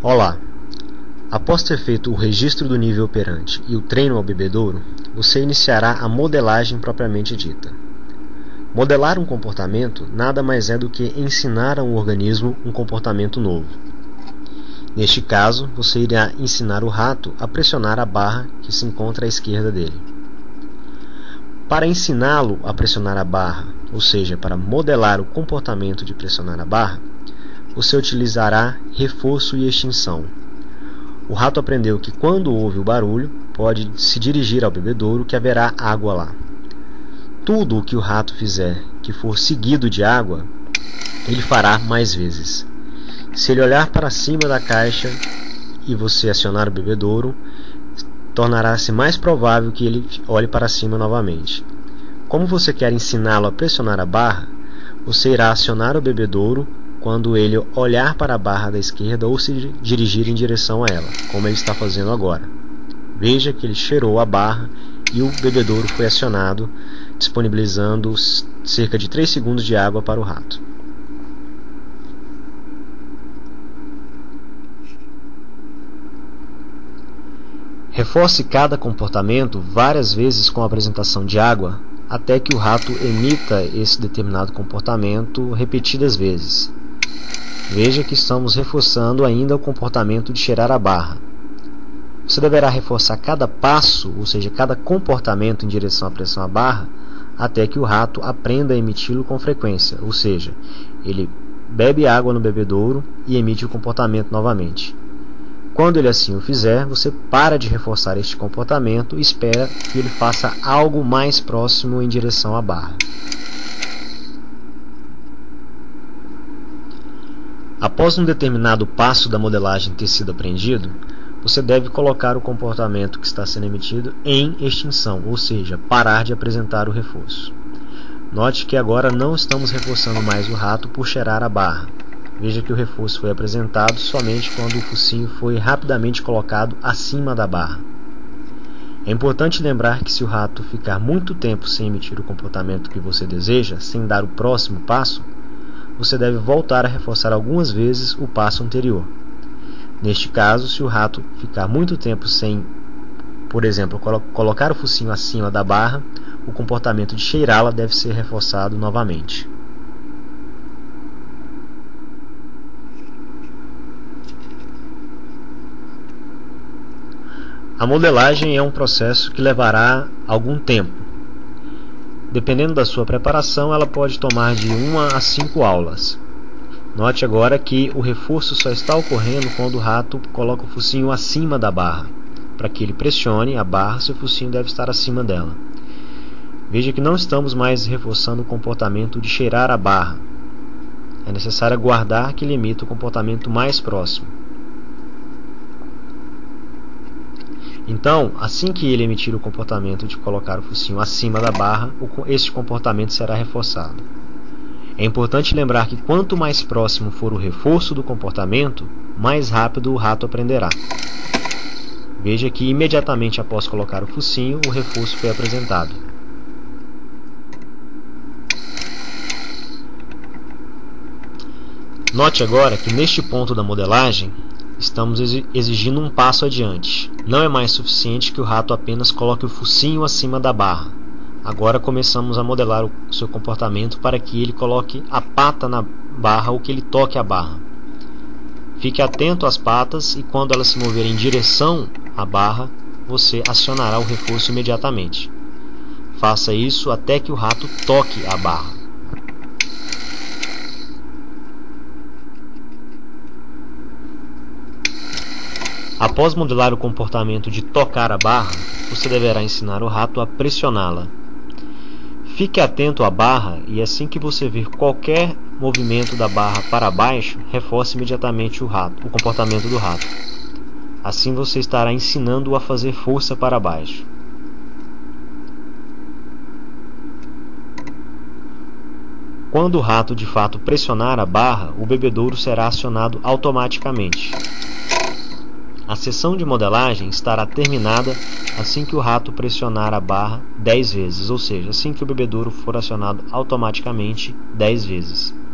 Olá! Após ter feito o registro do nível operante e o treino ao bebedouro, você iniciará a modelagem propriamente dita. Modelar um comportamento nada mais é do que ensinar a um organismo um comportamento novo. Neste caso, você irá ensinar o rato a pressionar a barra que se encontra à esquerda dele. Para ensiná-lo a pressionar a barra, ou seja, para modelar o comportamento de pressionar a barra, você utilizará reforço e extinção. O rato aprendeu que quando ouve o barulho, pode se dirigir ao bebedouro que haverá água lá. Tudo o que o rato fizer que for seguido de água, ele fará mais vezes. Se ele olhar para cima da caixa e você acionar o bebedouro, tornará-se mais provável que ele olhe para cima novamente. Como você quer ensiná-lo a pressionar a barra, você irá acionar o bebedouro quando ele olhar para a barra da esquerda ou se dirigir em direção a ela, como ele está fazendo agora. Veja que ele cheirou a barra e o bebedouro foi acionado, disponibilizando cerca de 3 segundos de água para o rato. Reforce cada comportamento várias vezes com a apresentação de água até que o rato emita esse determinado comportamento repetidas vezes. Veja que estamos reforçando ainda o comportamento de cheirar a barra. Você deverá reforçar cada passo, ou seja, cada comportamento em direção à pressão à barra, até que o rato aprenda a emiti-lo com frequência, ou seja, ele bebe água no bebedouro e emite o comportamento novamente. Quando ele assim o fizer, você para de reforçar este comportamento e espera que ele faça algo mais próximo em direção à barra. Após um determinado passo da modelagem ter sido aprendido, você deve colocar o comportamento que está sendo emitido em extinção, ou seja, parar de apresentar o reforço. Note que agora não estamos reforçando mais o rato por cheirar a barra. Veja que o reforço foi apresentado somente quando o focinho foi rapidamente colocado acima da barra. É importante lembrar que se o rato ficar muito tempo sem emitir o comportamento que você deseja, sem dar o próximo passo, você deve voltar a reforçar algumas vezes o passo anterior. Neste caso, se o rato ficar muito tempo sem, por exemplo, colo colocar o focinho acima da barra, o comportamento de cheirá-la deve ser reforçado novamente. A modelagem é um processo que levará algum tempo, Dependendo da sua preparação, ela pode tomar de 1 a 5 aulas. Note agora que o reforço só está ocorrendo quando o rato coloca o focinho acima da barra. Para que ele pressione a barra, seu focinho deve estar acima dela. Veja que não estamos mais reforçando o comportamento de cheirar a barra. É necessário aguardar que ele emita o comportamento mais próximo. Então, assim que ele emitir o comportamento de colocar o focinho acima da barra, este comportamento será reforçado. É importante lembrar que quanto mais próximo for o reforço do comportamento, mais rápido o rato aprenderá. Veja que imediatamente após colocar o focinho, o reforço foi apresentado. Note agora que neste ponto da modelagem, estamos exigindo um passo adiante. Não é mais suficiente que o rato apenas coloque o focinho acima da barra. Agora começamos a modelar o seu comportamento para que ele coloque a pata na barra ou que ele toque a barra. Fique atento às patas e quando elas se moverem em direção à barra, você acionará o reforço imediatamente. Faça isso até que o rato toque a barra. Após modelar o comportamento de tocar a barra, você deverá ensinar o rato a pressioná-la. Fique atento à barra e assim que você ver qualquer movimento da barra para baixo, reforce imediatamente o, rato, o comportamento do rato. Assim você estará ensinando-o a fazer força para baixo. Quando o rato de fato pressionar a barra, o bebedouro será acionado automaticamente. A sessão de modelagem estará terminada assim que o rato pressionar a barra 10 vezes, ou seja, assim que o bebedouro for acionado automaticamente 10 vezes.